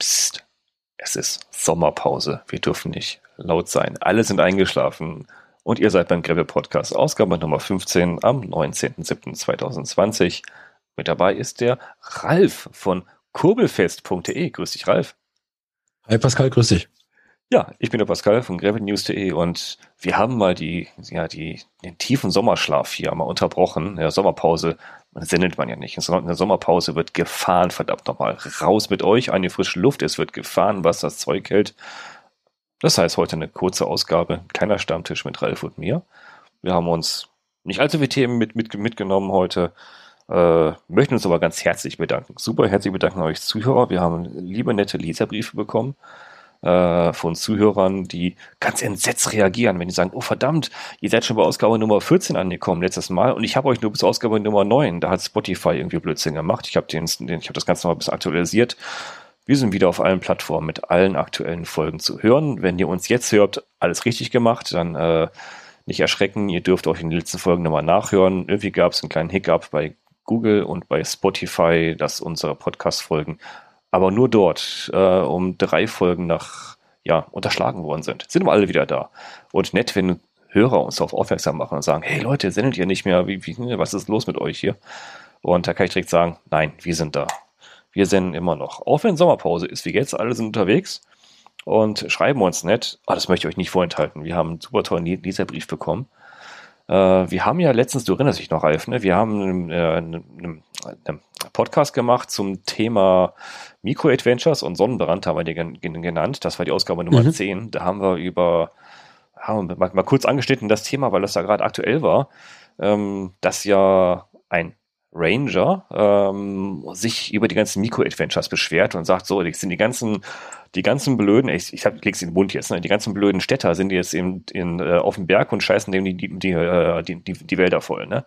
Psst, es ist Sommerpause. Wir dürfen nicht laut sein. Alle sind eingeschlafen. Und ihr seid beim Gravel Podcast, Ausgabe Nummer 15 am 19.07.2020. Mit dabei ist der Ralf von kurbelfest.de. Grüß dich, Ralf. Hi Pascal, grüß dich. Ja, ich bin der Pascal von gravelnews.de und wir haben mal die, ja, die, den tiefen Sommerschlaf hier mal unterbrochen. Der Sommerpause man sendet man ja nicht. In der Sommerpause wird gefahren, verdammt nochmal. Raus mit euch, eine frische Luft, es wird gefahren, was das Zeug hält. Das heißt heute eine kurze Ausgabe, kleiner Stammtisch mit Ralf und mir. Wir haben uns nicht allzu viele Themen mit, mit, mitgenommen heute. Äh, möchten uns aber ganz herzlich bedanken. Super herzlich bedanken euch Zuhörer. Wir haben liebe nette Leserbriefe bekommen äh, von Zuhörern, die ganz entsetzt reagieren, wenn die sagen, oh verdammt, ihr seid schon bei Ausgabe Nummer 14 angekommen letztes Mal und ich habe euch nur bis Ausgabe Nummer 9. Da hat Spotify irgendwie Blödsinn gemacht. Ich habe den, habe das Ganze noch ein bisschen aktualisiert. Wir sind wieder auf allen Plattformen mit allen aktuellen Folgen zu hören. Wenn ihr uns jetzt hört, alles richtig gemacht, dann äh, nicht erschrecken. Ihr dürft euch in den letzten Folgen nochmal nachhören. Irgendwie gab es einen kleinen Hiccup bei Google und bei Spotify, dass unsere Podcast-Folgen aber nur dort äh, um drei Folgen nach ja unterschlagen worden sind. Sind wir alle wieder da. Und nett, wenn Hörer uns darauf aufmerksam machen und sagen, hey Leute, sendet ihr nicht mehr? Wie, wie, was ist los mit euch hier? Und da kann ich direkt sagen, nein, wir sind da. Wir senden immer noch. Auch wenn Sommerpause ist, wie jetzt, alle sind unterwegs und schreiben uns nett. Oh, das möchte ich euch nicht vorenthalten. Wir haben einen super tollen Leserbrief bekommen äh, wir haben ja letztens, du erinnerst dich noch, Ralf, ne? wir haben äh, einen, einen Podcast gemacht zum Thema Micro-Adventures und Sonnenbrand haben wir den genannt. Das war die Ausgabe Nummer mhm. 10. Da haben wir über, haben wir mal, mal kurz angeschnitten das Thema, weil das da gerade aktuell war, ähm, dass ja ein Ranger ähm, sich über die ganzen Mikro-Adventures beschwert und sagt, so, das sind die ganzen, die ganzen blöden, ich, ich hab, leg's in den Mund jetzt, ne, die ganzen blöden Städter sind jetzt in, in, äh, auf dem Berg und scheißen dem die, die, die, äh, die, die, die Wälder voll, ne?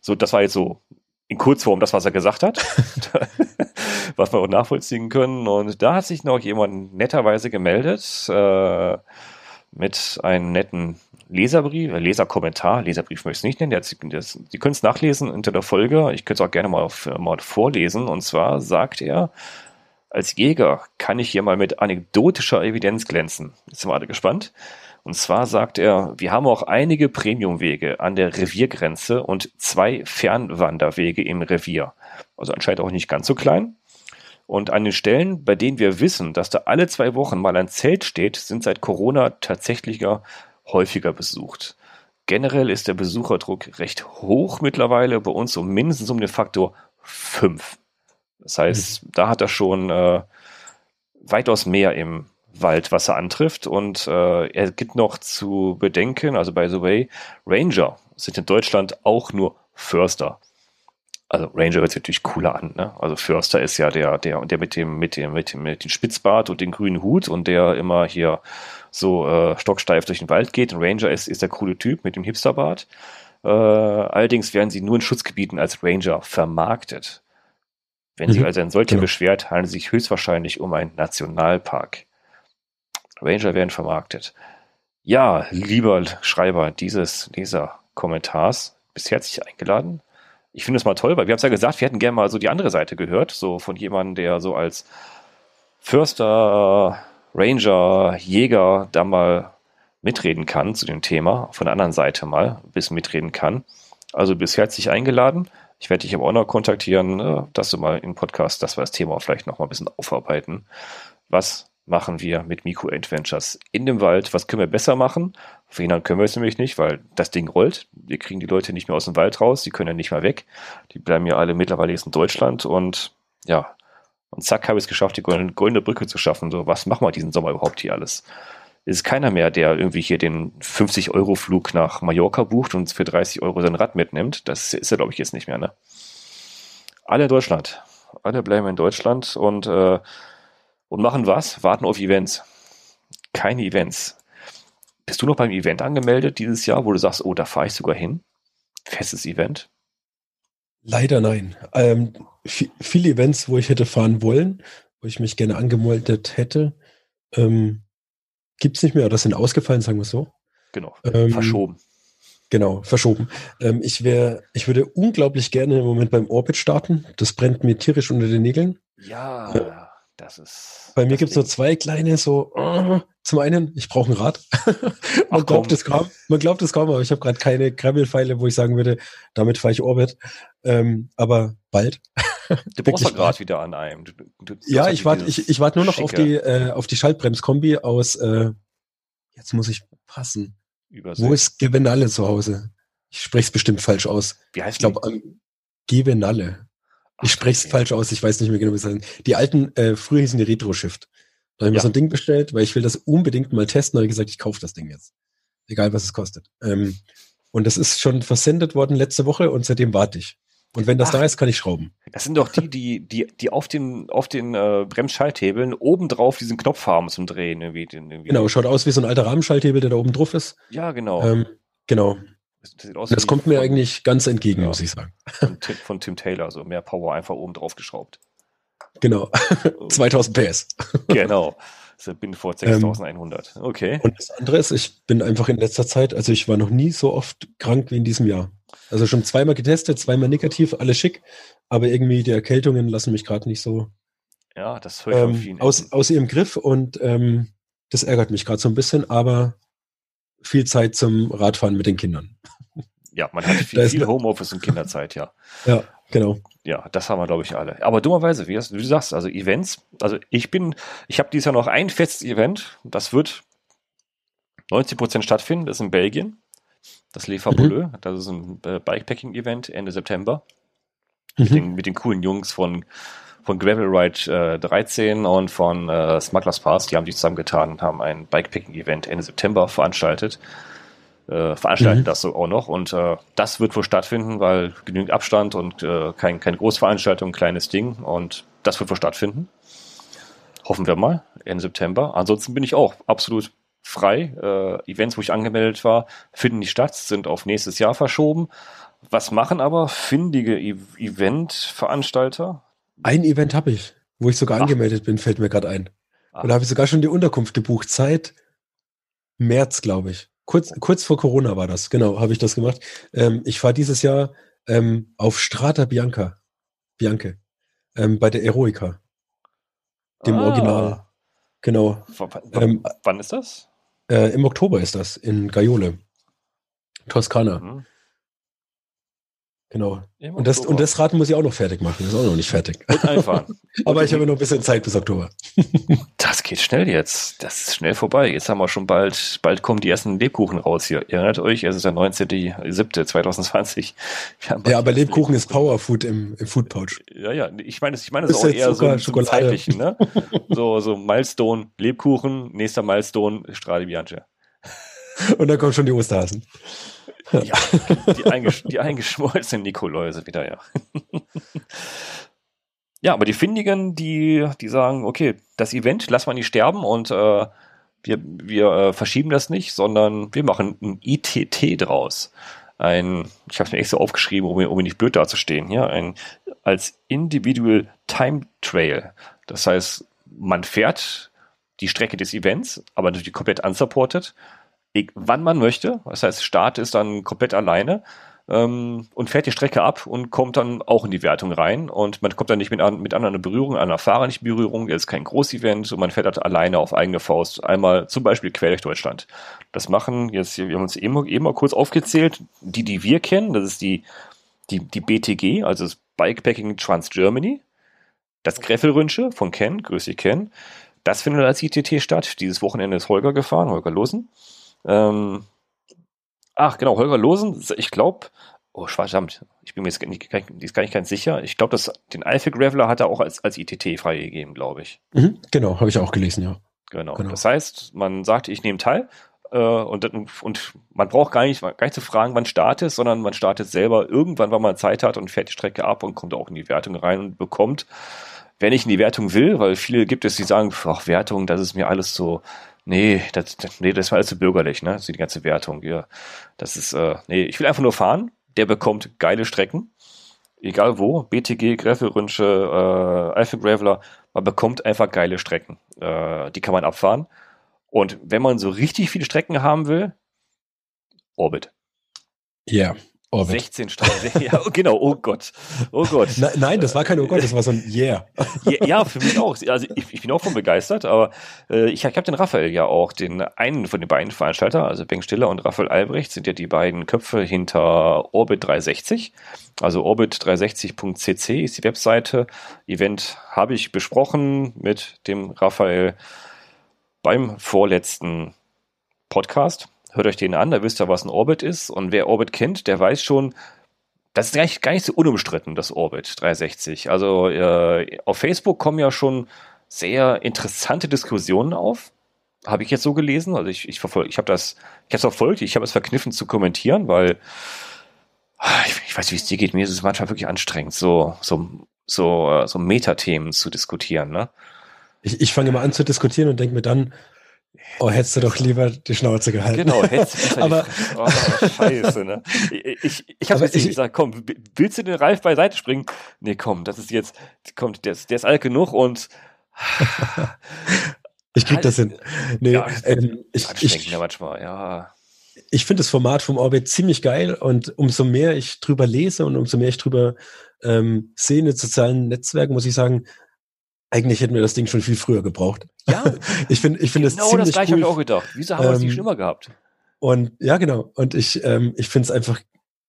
So, das war jetzt so in Kurzform das, was er gesagt hat, was wir auch nachvollziehen können. Und da hat sich noch jemand netterweise gemeldet, äh, mit einem netten Leserbrief, äh, Leserkommentar, Leserbrief möchte ich es nicht nennen, der, das, Sie können es nachlesen unter der Folge, ich könnte es auch gerne mal, auf, mal vorlesen, und zwar sagt er, als Jäger kann ich hier mal mit anekdotischer Evidenz glänzen. Jetzt sind wir alle gespannt. Und zwar sagt er, wir haben auch einige Premiumwege an der Reviergrenze und zwei Fernwanderwege im Revier. Also anscheinend auch nicht ganz so klein. Und an den Stellen, bei denen wir wissen, dass da alle zwei Wochen mal ein Zelt steht, sind seit Corona tatsächlicher häufiger besucht. Generell ist der Besucherdruck recht hoch mittlerweile, bei uns um mindestens um den Faktor 5. Das heißt, mhm. da hat er schon äh, weitaus mehr im Wald, was er antrifft. Und äh, er gibt noch zu bedenken, also by the way, Ranger sind in Deutschland auch nur Förster also Ranger hört sich natürlich cooler an, ne? Also Förster ist ja der, der, der mit dem, mit dem, mit dem, mit dem Spitzbart und dem grünen Hut und der immer hier so äh, stocksteif durch den Wald geht. Und Ranger ist, ist der coole Typ mit dem Hipsterbart. Äh, allerdings werden sie nur in Schutzgebieten als Ranger vermarktet. Wenn mhm. sich also ein solcher genau. beschwert, handelt es sich höchstwahrscheinlich um einen Nationalpark. Ranger werden vermarktet. Ja, lieber Schreiber dieses, dieser Kommentars, bist herzlich eingeladen ich finde es mal toll, weil wir haben es ja gesagt, wir hätten gerne mal so die andere Seite gehört, so von jemandem, der so als Förster, Ranger, Jäger da mal mitreden kann zu dem Thema, von der anderen Seite mal ein bisschen mitreden kann. Also bist herzlich eingeladen. Ich werde dich aber auch noch kontaktieren, ne, dass du mal im Podcast, dass wir das Thema vielleicht noch mal ein bisschen aufarbeiten. Was machen wir mit Miku Adventures in dem Wald. Was können wir besser machen? Verhindern können wir es nämlich nicht, weil das Ding rollt. Wir kriegen die Leute nicht mehr aus dem Wald raus, die können ja nicht mehr weg. Die bleiben ja alle mittlerweile jetzt in Deutschland und ja, und zack, habe ich es geschafft, die goldene Brücke zu schaffen. So, was machen wir diesen Sommer überhaupt hier alles? Es ist keiner mehr, der irgendwie hier den 50-Euro-Flug nach Mallorca bucht und für 30 Euro sein Rad mitnimmt. Das ist er, glaube ich, jetzt nicht mehr, ne? Alle in Deutschland. Alle bleiben in Deutschland und äh, und machen was? Warten auf Events. Keine Events. Bist du noch beim Event angemeldet dieses Jahr, wo du sagst, oh, da fahre ich sogar hin? Festes Event? Leider nein. Ähm, viele Events, wo ich hätte fahren wollen, wo ich mich gerne angemeldet hätte, ähm, gibt es nicht mehr oder sind ausgefallen, sagen wir so. Genau, ähm, verschoben. Genau, verschoben. Ähm, ich wäre, ich würde unglaublich gerne im Moment beim Orbit starten. Das brennt mir tierisch unter den Nägeln. Ja. Äh, Das ist. Bei mir gibt es nur zwei kleine, so, uh, zum einen, ich brauche ein Rad. man, Ach, glaubt es kaum, man glaubt es kaum, aber ich habe gerade keine Gravel-Pfeile, wo ich sagen würde, damit fahre ich Orbit. Ähm, aber bald. Du brauchst ja gerade wieder an einem. Du, du, ja, ich warte ich, ich wart nur noch schicke. auf die, äh, auf die Schaltbremskombi aus, äh, jetzt muss ich passen. Übersee. Wo ist Gevenalle zu Hause? Ich spreche es bestimmt falsch aus. Wie heißt Ich glaube, Gevenalle. Ich spreche es falsch aus, ich weiß nicht mehr genau, wie es heißt. Die alten, äh, früher hießen die Retro-Shift. Da habe ich ja. mir so ein Ding bestellt, weil ich will das unbedingt mal testen. Da habe ich gesagt, ich kaufe das Ding jetzt. Egal, was es kostet. Ähm, und das ist schon versendet worden letzte Woche und seitdem warte ich. Und wenn das Ach, da ist, kann ich schrauben. Das sind doch die, die, die, die auf den, auf den äh, Bremsschalthebeln obendrauf diesen Knopf haben zum Drehen. Irgendwie, irgendwie. Genau, schaut aus wie so ein alter Rahmenschalthebel, der da oben drauf ist. Ja, genau. Ähm, genau. Das, das, kommt mir eigentlich ganz entgegen, ja, muss ich sagen. Von Tim, von Tim Taylor, so mehr Power einfach oben drauf geschraubt. Genau. 2000 PS. genau. Also bin vor 6100. Ähm, okay. Und das andere ist, ich bin einfach in letzter Zeit, also ich war noch nie so oft krank wie in diesem Jahr. Also schon zweimal getestet, zweimal negativ, alles schick, aber irgendwie die Erkältungen lassen mich gerade nicht so ja, das höre ich ähm, aus, aus ihrem Griff und ähm, das ärgert mich gerade so ein bisschen, aber viel Zeit zum Radfahren mit den Kindern. Ja, man hat viel, viel Homeoffice und Kinderzeit, ja. Ja, genau. Ja, das haben wir, glaube ich, alle. Aber dummerweise, wie, du sagst, also Events, also ich bin, ich habe dieses Jahr noch ein festes Event, das wird 90 Prozent stattfinden, das ist in Belgien. Das Le Fabuleux, mhm. das ist ein äh, Bikepacking-Event Ende September. Mhm. Mit, den, mit den coolen Jungs von, von Gravel Ride äh, 13 und von äh, Smugglers Pass. Die haben sich zusammengetan und haben ein Bikepacking-Event Ende September veranstaltet. Äh, veranstalten mhm. das so auch noch. Und äh, das wird wohl stattfinden, weil genügend Abstand und äh, kein, keine Großveranstaltung, kleines Ding. Und das wird wohl stattfinden. Hoffen wir mal, Ende September. Ansonsten bin ich auch absolut frei. Äh, Events, wo ich angemeldet war, finden nicht statt, sind auf nächstes Jahr verschoben. Was machen aber findige e Event-Veranstalter? Ein Event habe ich, wo ich sogar Ach. angemeldet bin, fällt mir gerade ein. Ach. Und da habe ich sogar schon die Unterkunft gebucht. Seit März, glaube ich. Kurz, kurz vor Corona war das, genau, habe ich das gemacht. Ähm, ich fahre dieses Jahr ähm, auf Strata Bianca. Bianche. Ähm, bei der Eroica. Dem ah. Original. Genau. W ähm, wann ist das? Äh, Im Oktober ist das, in Gaiole. Toskana. Mhm. Genau. Und das, und das Raten muss ich auch noch fertig machen. Das ist auch noch nicht fertig. Und einfahren. Aber ich habe noch ein bisschen Zeit bis Oktober. das geht schnell jetzt. Das ist schnell vorbei. Jetzt haben wir schon bald, bald kommen die ersten Lebkuchen raus hier. Ihr erinnert euch, es ist der 19.07.2020. Ja, aber Lebkuchen ist Powerfood im, im Food Pouch. Ja, ja. Ich meine, ich meine, es ist auch eher Zucker, so, so zeitlichen, ne? so, so Milestone, Lebkuchen, nächster Milestone, Strade Bianche. Und dann kommen schon die Osterhasen. Ja, die, eingesch die eingeschmolzenen Nikoläuse wieder, ja. ja, aber die Findigen, die, die sagen, okay, das Event lassen wir nicht sterben und äh, wir, wir äh, verschieben das nicht, sondern wir machen ein ITT draus. Ein, ich habe es mir echt so aufgeschrieben, um, um nicht blöd dazustehen, ja, ein als Individual Time Trail. Das heißt, man fährt die Strecke des Events, aber natürlich komplett unsupported wann man möchte. Das heißt, Start ist dann komplett alleine ähm, und fährt die Strecke ab und kommt dann auch in die Wertung rein. Und man kommt dann nicht mit, mit anderen Berührung, einer Fahrer nicht Berührung. Ist kein Großevent und man fährt halt alleine auf eigene Faust. Einmal zum Beispiel quer durch Deutschland. Das machen jetzt, wir haben uns eben, eben mal kurz aufgezählt, die, die wir kennen, das ist die, die, die BTG, also das Bikepacking Trans Germany. Das Greffelrünsche von Ken, grüß dich Ken. Das findet als ITT statt. Dieses Wochenende ist Holger gefahren, Holger Losen. Ähm, ach, genau, Holger Losen, ich glaube, oh, verdammt, ich bin mir jetzt nicht, ist gar nicht ganz sicher. Ich glaube, den Alpha Graveler hat er auch als, als ITT freigegeben, glaube ich. Mhm, genau, habe ich auch gelesen, ja. Genau. genau. Das heißt, man sagt, ich nehme teil äh, und, und man braucht gar nicht, gar nicht zu fragen, wann startet, sondern man startet selber irgendwann, wann man Zeit hat und fährt die Strecke ab und kommt auch in die Wertung rein und bekommt, wenn ich in die Wertung will, weil viele gibt es, die sagen, ach, Wertung, das ist mir alles so, Nee, das, nee, das war alles so bürgerlich, ne? So die ganze Wertung. Ja. Das ist, äh, nee, ich will einfach nur fahren. Der bekommt geile Strecken. Egal wo, BTG, Greffelrünsche, äh, Alpha Graveler, man bekommt einfach geile Strecken. Äh, die kann man abfahren. Und wenn man so richtig viele Strecken haben will, Orbit. Ja, Orbit. 16 Stunden. ja, genau, oh Gott. Oh Gott. Na, nein, das war kein Oh Gott, das war so ein Yeah. ja, für mich auch. Also ich, ich bin auch von begeistert, aber äh, ich, ich habe den Raphael ja auch, den einen von den beiden Veranstalter, also Bengt Stiller und Raphael Albrecht, sind ja die beiden Köpfe hinter Orbit 360. Also orbit360.cc ist die Webseite. Event habe ich besprochen mit dem Raphael beim vorletzten Podcast hört euch den an, da wisst ihr, was ein Orbit ist. Und wer Orbit kennt, der weiß schon, das ist gar nicht, gar nicht so unumstritten, das Orbit 360. Also äh, auf Facebook kommen ja schon sehr interessante Diskussionen auf. Habe ich jetzt so gelesen. Also ich, ich verfolge, ich habe das, ich habe es verfolgt, ich habe es verkniffen zu kommentieren, weil ich, ich weiß, wie es dir geht. Mir ist es manchmal wirklich anstrengend, so, so, so, äh, so Metathemen zu diskutieren. Ne? Ich, ich fange immer an zu diskutieren und denke mir dann, Oh, hättest du doch lieber die Schnauze gehalten. Genau, hättest du aber oh, scheiße, ne? Ich, ich, ich habe jetzt nicht gesagt, komm, willst du den Ralf beiseite springen? Nee, komm, das ist jetzt, kommt, der ist, der ist alt genug und ich krieg das hin. Nee, ja, ähm, ich, ich, ja manchmal, ja. Ich finde das Format vom Orbit ziemlich geil und umso mehr ich drüber lese und umso mehr ich drüber ähm, sehe in den sozialen Netzwerken, muss ich sagen, eigentlich hätten wir das Ding schon viel früher gebraucht. Ja. ich finde, ich finde genau das gleiche cool. habe ich auch gedacht. Wieso haben ähm, wir es nicht schon immer gehabt? Und ja, genau. Und ich, ähm, ich finde es einfach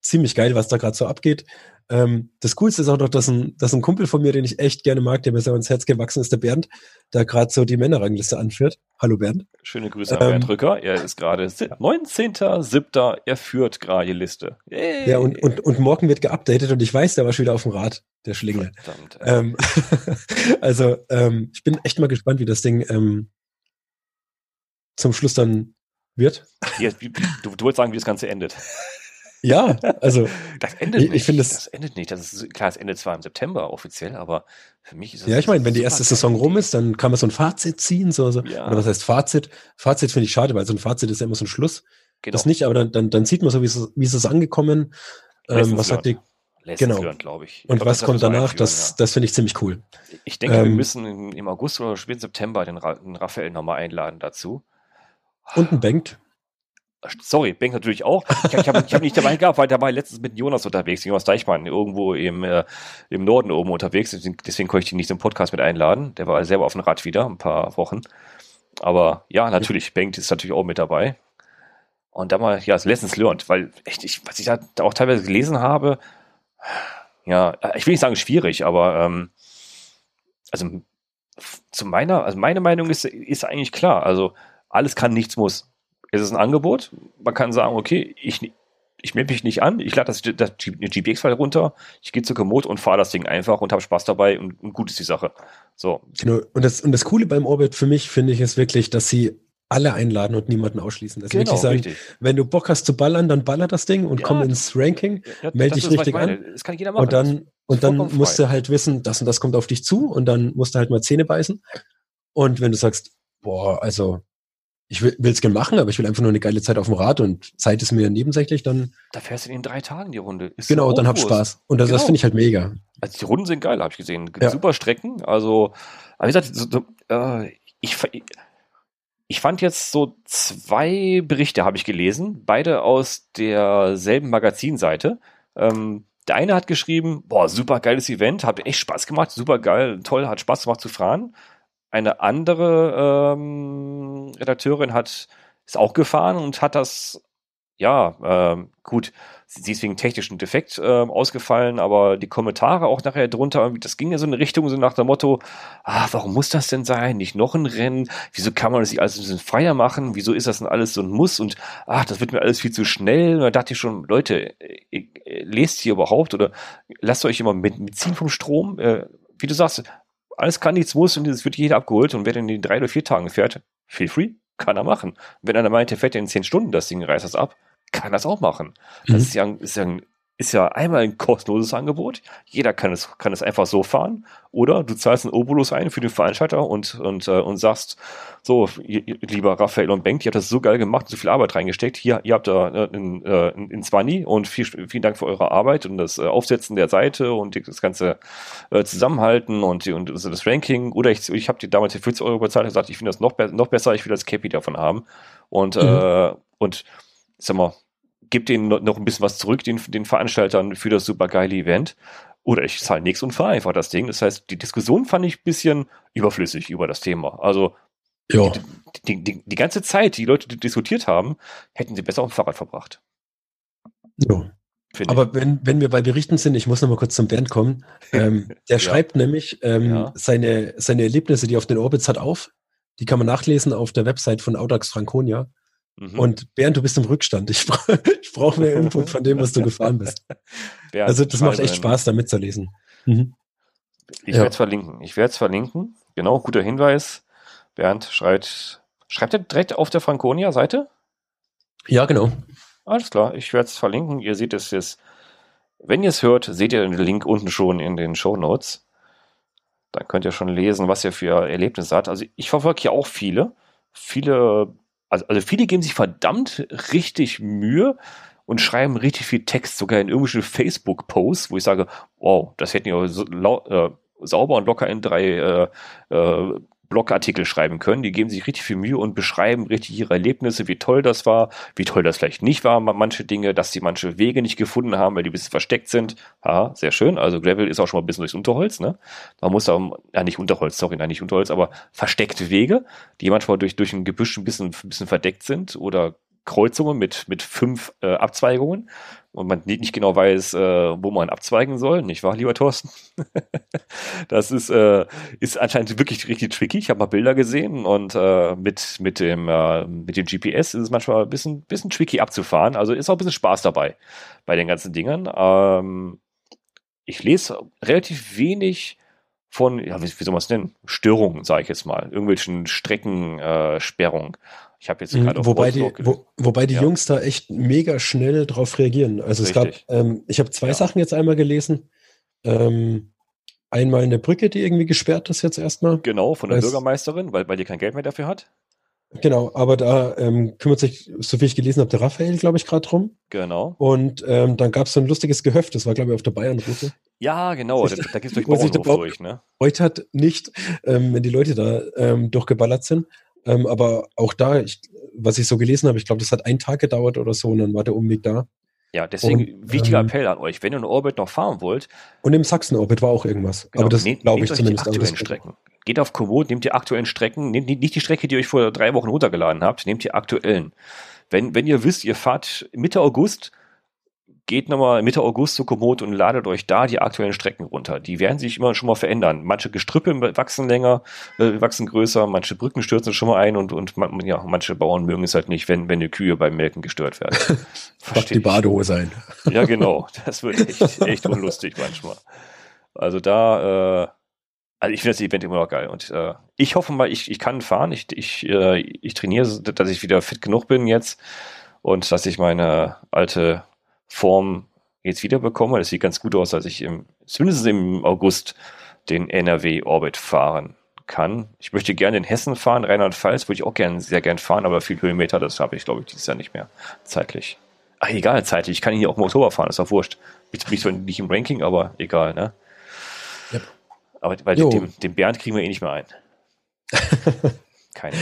ziemlich geil, was da gerade so abgeht. Ähm, das Coolste ist auch noch, dass ein, dass ein Kumpel von mir, den ich echt gerne mag, der mir sehr ins Herz gewachsen ist, der Bernd, da gerade so die Männerrangliste anführt. Hallo Bernd. Schöne Grüße an ähm, Bernd Rücker. Er ist gerade 19.07. Er führt gerade die Liste. Yay. Ja, und, und, und morgen wird geupdatet und ich weiß, der war schon wieder auf dem Rad, der Schlingel. Verdammt. Ähm, also, ähm, ich bin echt mal gespannt, wie das Ding ähm, zum Schluss dann wird. Ja, du, du wolltest sagen, wie das Ganze endet. Ja, also das endet ich, nicht. Ich finde das, das endet nicht. Das ist klar, es endet zwar im September offiziell, aber für mich ist es. Ja, ich meine, wenn die erste Saison rum ist, dann kann man so ein Fazit ziehen, so, so. Ja. oder was heißt Fazit? Fazit finde ich schade, weil so ein Fazit ist ja immer so ein Schluss. Genau. Das nicht, aber dann, dann, dann sieht man so, wie ist wie ist es angekommen. Ähm, was sagt die? genau. glaube ich. ich. Und glaub, was kommt danach? Das, ja. das finde ich ziemlich cool. Ich denke, ähm, wir müssen im August oder späten September den, den Raphael nochmal einladen dazu. Und ein Bengt. Sorry, Bank natürlich auch. Ich, ich habe hab nicht dabei gehabt, weil der war letztens mit Jonas unterwegs, Jonas Deichmann, irgendwo im, äh, im Norden oben unterwegs. Deswegen, deswegen konnte ich ihn nicht zum Podcast mit einladen. Der war selber auf dem Rad wieder, ein paar Wochen. Aber ja, natürlich, Bank ist natürlich auch mit dabei. Und da mal, ja, das Lessons learned, weil echt, ich, was ich da auch teilweise gelesen habe, ja, ich will nicht sagen schwierig, aber ähm, also zu meiner, also meine Meinung ist, ist eigentlich klar. Also alles kann, nichts muss ist es ein Angebot. Man kann sagen, okay, ich, ich melde mich nicht an, ich lade das, das GPX-File runter, ich gehe zu Komoot und fahre das Ding einfach und habe Spaß dabei und, und, gut ist die Sache. So. Genau. Und das, und das Coole beim Orbit für mich, finde ich, ist wirklich, dass sie alle einladen und niemanden ausschließen. Dass genau, wirklich sagen, richtig. wenn du Bock hast zu ballern, dann baller das Ding und ja, komm ins Ranking, ja, melde dich richtig an. Das kann jeder machen. Und dann, und dann musst du halt wissen, das und das kommt auf dich zu und dann musst du halt mal Zähne beißen. Und wenn du sagst, boah, also ich will es gerne machen, aber ich will einfach nur eine geile Zeit auf dem Rad und Zeit ist mir nebensächlich, dann. Da fährst du in drei Tagen die Runde. Ist genau, dann hab Spaß. Und das, genau. das finde ich halt mega. Also die Runden sind geil, habe ich gesehen. Ja. Super Strecken. Also, aber wie gesagt, so, so, äh, ich, ich fand jetzt so zwei Berichte habe ich gelesen, beide aus derselben Magazinseite. Ähm, der eine hat geschrieben, boah, super geiles Event, hat echt Spaß gemacht, super geil, toll, hat Spaß gemacht zu fahren eine andere ähm, Redakteurin hat ist auch gefahren und hat das ja ähm, gut sie ist wegen technischen Defekt äh, ausgefallen, aber die Kommentare auch nachher drunter, das ging ja so in eine Richtung, so nach dem Motto, ah, warum muss das denn sein? Nicht noch ein Rennen? Wieso kann man das nicht alles ein bisschen freier machen? Wieso ist das denn alles so ein Muss? Und ach, das wird mir alles viel zu schnell. Und da dachte ich schon, Leute, lest hier überhaupt oder lasst euch immer mit, mitziehen vom Strom. Äh, wie du sagst, alles kann, nichts muss und es wird jeder abgeholt und wer in den drei oder vier Tagen fährt, feel free, kann er machen. Wenn einer meint, der fährt in zehn Stunden das Ding, reißt das ab, kann das auch machen. Das mhm. ist ja, ist ja ein ist ja einmal ein kostenloses Angebot. Jeder kann es, kann es einfach so fahren. Oder du zahlst einen Obolus ein für den Veranstalter und, und, äh, und sagst, so, lieber Raphael und Bengt, ihr habt das so geil gemacht, so viel Arbeit reingesteckt. Hier, ihr habt da äh, in, äh, in Zwanni und viel, vielen Dank für eure Arbeit und das äh, Aufsetzen der Seite und das ganze äh, Zusammenhalten und, die, und also das Ranking. Oder ich, ich habe dir damals 40 Euro bezahlt und gesagt, ich finde das noch, be noch besser, ich will das Cappy davon haben. Und, mhm. äh, und sag mal, gebe denen noch ein bisschen was zurück, den, den Veranstaltern für das super geile Event. Oder ich zahle nichts und fahre einfach das Ding. Das heißt, die Diskussion fand ich ein bisschen überflüssig über das Thema. Also ja. die, die, die, ganze Zeit, die Leute die diskutiert haben, hätten sie besser auf dem Fahrrad verbracht. Ja. Aber wenn, wenn wir bei Berichten sind, ich muss noch mal kurz zum Bernd kommen. Ähm, der ja. schreibt nämlich ähm, ja. seine, seine Erlebnisse, die er auf den Orbits hat, auf. Die kann man nachlesen auf der Website von Audax Franconia. Mhm. Und Bernd, du bist im Rückstand. Ich, ich brauche mehr Input von dem, was du gefahren bist. Bernd, also das macht echt Spaß, da mitzulesen. Mhm. Ich ja. werde es verlinken. Ich werde es verlinken. Genau, guter Hinweis. Bernd schreibt, schreibt er direkt auf der Franconia-Seite? Ja, genau. Alles klar, ich werde es verlinken. Ihr seht es jetzt. Wenn ihr es hört, seht ihr den Link unten schon in den Show Notes. Dann könnt ihr schon lesen, was ihr für Erlebnisse habt. Also ich verfolge hier auch viele. Viele also, also viele geben sich verdammt richtig Mühe und schreiben richtig viel Text, sogar in irgendwelche Facebook-Posts, wo ich sage, wow, das hätten die so, äh, sauber und locker in drei äh, äh, Blogartikel schreiben können. Die geben sich richtig viel Mühe und beschreiben richtig ihre Erlebnisse, wie toll das war, wie toll das vielleicht nicht war, manche Dinge, dass sie manche Wege nicht gefunden haben, weil die ein bisschen versteckt sind. Aha, sehr schön. Also Gravel ist auch schon mal ein bisschen durchs Unterholz, ne? Man muss da, ja nicht Unterholz, sorry, nein, nicht Unterholz, aber versteckte Wege, die manchmal durch, durch ein Gebüsch ein bisschen, ein bisschen verdeckt sind oder Kreuzungen mit, mit fünf äh, Abzweigungen und man nicht genau weiß, äh, wo man abzweigen soll, nicht wahr, lieber Thorsten? das ist, äh, ist anscheinend wirklich richtig tricky. Ich habe mal Bilder gesehen und äh, mit, mit, dem, äh, mit dem GPS ist es manchmal ein bisschen, bisschen tricky abzufahren. Also ist auch ein bisschen Spaß dabei bei den ganzen Dingen. Ähm, ich lese relativ wenig von, ja, wie, wie soll man es nennen? Störungen, sage ich jetzt mal, irgendwelchen Streckensperrungen. Äh, ich habe jetzt mhm, gerade wobei die, wo, wobei die ja. Jungs da echt mega schnell drauf reagieren. Also Richtig. es gab, ähm, ich habe zwei ja. Sachen jetzt einmal gelesen. Ähm, einmal eine Brücke, die irgendwie gesperrt ist jetzt erstmal. Genau, von der Bürgermeisterin, weil, weil die kein Geld mehr dafür hat. Genau, aber da ähm, kümmert sich, so viel ich gelesen habe, der Raphael, glaube ich, gerade drum. Genau. Und ähm, dann gab es so ein lustiges Gehöft, das war, glaube ich, auf der Bayern-Route. Ja, genau, da, da geht es durch Bauernhof durch, ne? Heute hat nicht, ähm, wenn die Leute da ähm, durchgeballert sind. Ähm, aber auch da, ich, was ich so gelesen habe, ich glaube, das hat einen Tag gedauert oder so und dann war der Umweg da. Ja, deswegen und, wichtiger ähm, Appell an euch, wenn ihr eine Orbit noch fahren wollt. Und im Sachsen-Orbit war auch irgendwas. Genau, aber das glaube ich zumindest. Die aktuellen Strecken. Geht auf Komoot, nehmt die aktuellen Strecken, nehmt nicht die Strecke, die ihr euch vor drei Wochen runtergeladen habt, nehmt die aktuellen. Wenn, wenn ihr wisst, ihr fahrt Mitte August, geht nochmal Mitte August zu Komoot und ladet euch da die aktuellen Strecken runter. Die werden sich immer schon mal verändern. Manche Gestrüppe wachsen länger, äh, wachsen größer, manche Brücken stürzen schon mal ein und, und ja, manche Bauern mögen es halt nicht, wenn, wenn die Kühe beim Melken gestört werden. Versteht die Badehose ein. ja, genau. Das wird echt, echt unlustig manchmal. Also da, äh, also ich finde das Event immer noch geil und äh, ich hoffe mal, ich, ich kann fahren. Ich, ich, äh, ich trainiere, dass ich wieder fit genug bin jetzt und dass ich meine alte Form jetzt wieder bekomme. Das sieht ganz gut aus, dass ich im, zumindest im August den NRW Orbit fahren kann. Ich möchte gerne in Hessen fahren, Rheinland-Pfalz würde ich auch gerne, sehr gern fahren, aber viel Höhenmeter, das habe ich, glaube ich, dieses Jahr nicht mehr zeitlich. Ach, egal, zeitlich. Ich kann hier auch im Oktober fahren, ist doch wurscht. Jetzt bin ich zwar nicht im Ranking, aber egal, ne? Yep. Aber weil den, den Bernd kriegen wir eh nicht mehr ein. Keine.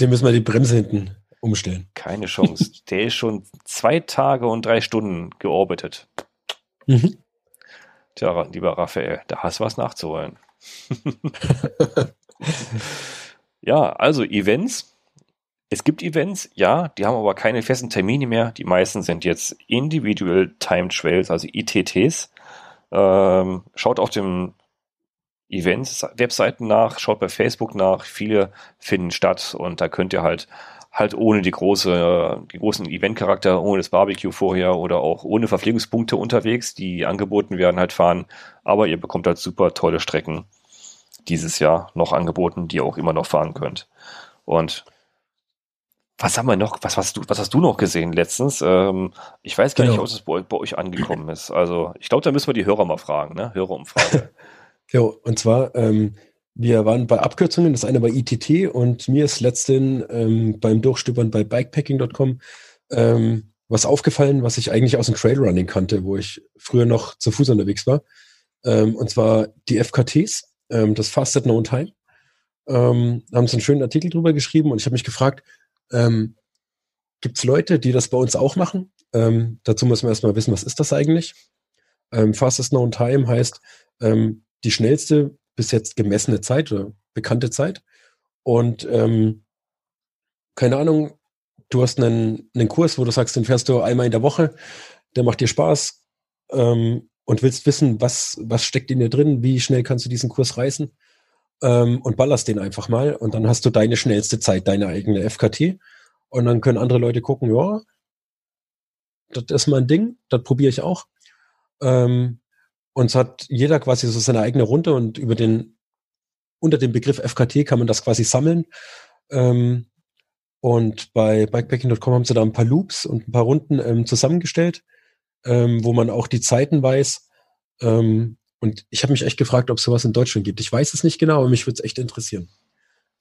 Dem müssen wir die Bremse hinten umstellen. Keine Chance. Der ist schon zwei Tage und drei Stunden georbitet. Mhm. Tja, lieber Raphael, da hast du was nachzuholen. ja, also Events. Es gibt Events, ja, die haben aber keine festen Termine mehr. Die meisten sind jetzt Individual Time Trails, also ITTs. Ähm, schaut auf dem Events-Webseiten nach, schaut bei Facebook nach. Viele finden statt und da könnt ihr halt halt ohne die große, die großen Eventcharakter, ohne das Barbecue vorher oder auch ohne Verpflegungspunkte unterwegs, die angeboten werden, halt fahren. Aber ihr bekommt halt super tolle Strecken dieses Jahr noch angeboten, die ihr auch immer noch fahren könnt. Und was haben wir noch? Was hast du, was hast du noch gesehen letztens? Ähm, ich weiß gar genau. nicht, ob es bei, bei, euch angekommen ist. Also ich glaube, da müssen wir die Hörer mal fragen, ne? Hörerumfrage. ja, und zwar ähm, wir waren bei Abkürzungen, das eine war ITT und mir ist letztens ähm, beim Durchstöbern bei bikepacking.com ähm, was aufgefallen, was ich eigentlich aus dem Trailrunning kannte, wo ich früher noch zu Fuß unterwegs war. Ähm, und zwar die FKTs, ähm, das Fastest Known Time. Ähm, haben so einen schönen Artikel drüber geschrieben und ich habe mich gefragt, ähm, gibt es Leute, die das bei uns auch machen? Dazu muss man erstmal wissen, was ist das eigentlich? Fastest Known Time heißt die schnellste bis jetzt gemessene Zeit oder bekannte Zeit. Und ähm, keine Ahnung, du hast einen, einen Kurs, wo du sagst, den fährst du einmal in der Woche, der macht dir Spaß ähm, und willst wissen, was, was steckt in dir drin, wie schnell kannst du diesen Kurs reißen ähm, und ballerst den einfach mal und dann hast du deine schnellste Zeit, deine eigene FKT und dann können andere Leute gucken, ja, das ist mein Ding, das probiere ich auch. Ähm, und es hat jeder quasi so seine eigene Runde und über den, unter dem Begriff FKT kann man das quasi sammeln. Ähm, und bei bikepacking.com haben sie da ein paar Loops und ein paar Runden ähm, zusammengestellt, ähm, wo man auch die Zeiten weiß. Ähm, und ich habe mich echt gefragt, ob es sowas in Deutschland gibt. Ich weiß es nicht genau, aber mich würde es echt interessieren.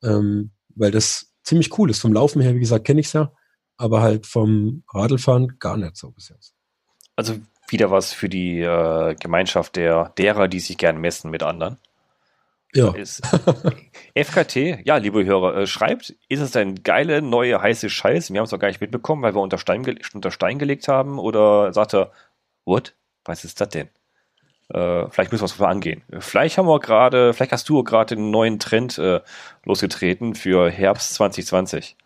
Ähm, weil das ziemlich cool ist. Vom Laufen her, wie gesagt, kenne ich es ja, aber halt vom Radlfahren gar nicht so bis jetzt. Also wieder was für die äh, Gemeinschaft der derer, die sich gern messen mit anderen. Ja. Ist, FKT, ja, liebe Hörer, äh, schreibt, ist es ein geile, neue, heiße Scheiß? Wir haben es noch gar nicht mitbekommen, weil wir unter Stein, unter Stein gelegt haben. Oder sagt er, what? Was ist das denn? Äh, vielleicht müssen wir es mal angehen. Vielleicht haben wir gerade, vielleicht hast du gerade einen neuen Trend äh, losgetreten für Herbst 2020.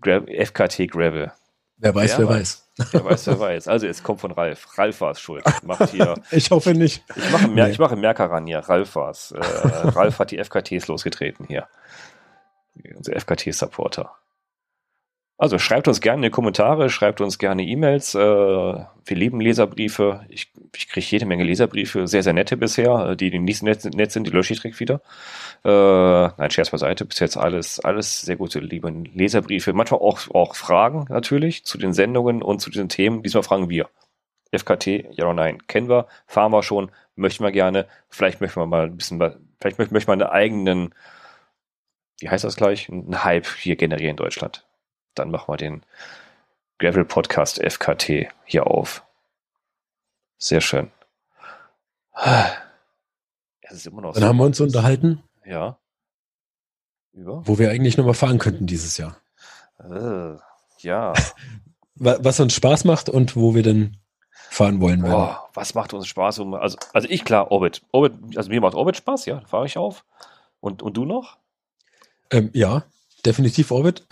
Gra FKT Gravel. Wer weiß, wer, wer weiß. Wer weiß, wer weiß. Also es kommt von Ralf. Ralf war es schuld. Macht hier. ich hoffe nicht. Ich mache Mer nee. mach Merker ran hier. Ralf war es. Äh, Ralf hat die FKTs losgetreten hier. Unser FKT-Supporter. Also schreibt uns gerne in die Kommentare, schreibt uns gerne E-Mails. Äh, wir lieben Leserbriefe. Ich, ich kriege jede Menge Leserbriefe, sehr, sehr nette bisher. Äh, die, die nicht nett, nett sind, die lösche ich direkt wieder. Äh, nein, Scherz beiseite. Bis jetzt alles, alles sehr gute, liebe Leserbriefe. Manchmal auch, auch Fragen natürlich zu den Sendungen und zu diesen Themen. Diesmal fragen wir. FKT, ja oder nein, kennen wir, fahren wir schon, möchten wir gerne. Vielleicht möchten wir mal ein bisschen, vielleicht möchten wir einen eigenen, wie heißt das gleich, einen Hype hier generieren in Deutschland dann machen wir den Gravel Podcast FKT hier auf. Sehr schön. Es ist immer noch dann so haben wir uns unterhalten. Ja. Über? Wo wir eigentlich nochmal fahren könnten dieses Jahr. Äh, ja. Was uns Spaß macht und wo wir denn fahren wollen werden. was macht uns Spaß? Also, also ich klar, Orbit. Orbit. Also mir macht Orbit Spaß, ja, fahre ich auf. Und, und du noch? Ähm, ja, definitiv Orbit.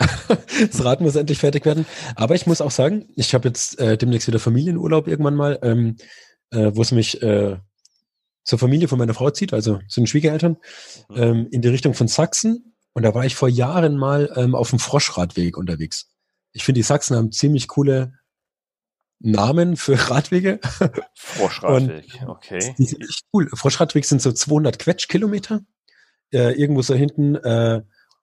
das Rad muss endlich fertig werden. Aber ich muss auch sagen, ich habe jetzt äh, demnächst wieder Familienurlaub irgendwann mal, ähm, äh, wo es mich äh, zur Familie von meiner Frau zieht, also zu den Schwiegereltern, ähm, in die Richtung von Sachsen. Und da war ich vor Jahren mal ähm, auf dem Froschradweg unterwegs. Ich finde, die Sachsen haben ziemlich coole Namen für Radwege. Froschradweg, okay. Die sind echt cool. Froschradweg sind so 200 Quetschkilometer. Äh, irgendwo so hinten äh,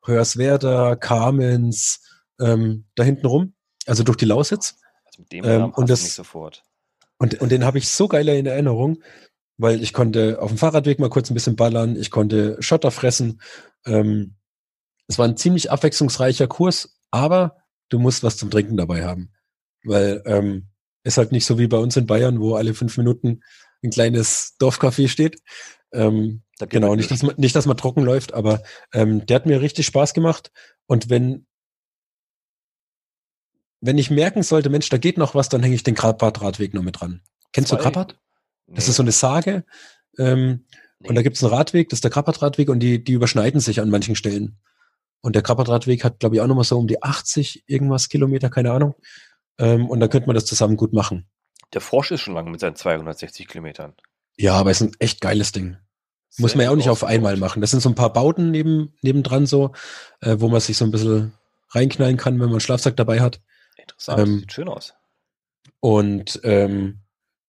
Hörswerda, Kamenz, ähm, da hinten rum, also durch die Lausitz. Also mit dem ähm, und das, sofort. Und, und den habe ich so geiler in Erinnerung, weil ich konnte auf dem Fahrradweg mal kurz ein bisschen ballern, ich konnte Schotter fressen. Ähm, es war ein ziemlich abwechslungsreicher Kurs, aber du musst was zum Trinken dabei haben. Weil ähm, ist halt nicht so wie bei uns in Bayern, wo alle fünf Minuten ein kleines Dorfcafé steht. Ähm, genau, nicht dass, man, nicht, dass man trocken läuft, aber ähm, der hat mir richtig Spaß gemacht. Und wenn, wenn ich merken sollte, Mensch, da geht noch was, dann hänge ich den Krabbert-Radweg noch mit dran. Kennst Zwei? du Krabbert? Nee. Das ist so eine Sage. Ähm, nee. Und da gibt es einen Radweg, das ist der Krabbert-Radweg und die, die überschneiden sich an manchen Stellen. Und der Krabbert-Radweg hat, glaube ich, auch nochmal so um die 80 irgendwas Kilometer, keine Ahnung. Ähm, und dann könnte man das zusammen gut machen. Der Frosch ist schon lange mit seinen 260 Kilometern. Ja, aber es ist ein echt geiles Ding. Muss man ja auch nicht auf einmal machen. Das sind so ein paar Bauten neben, nebendran so, äh, wo man sich so ein bisschen reinknallen kann, wenn man einen Schlafsack dabei hat. Interessant, ähm, sieht schön aus. Und ähm,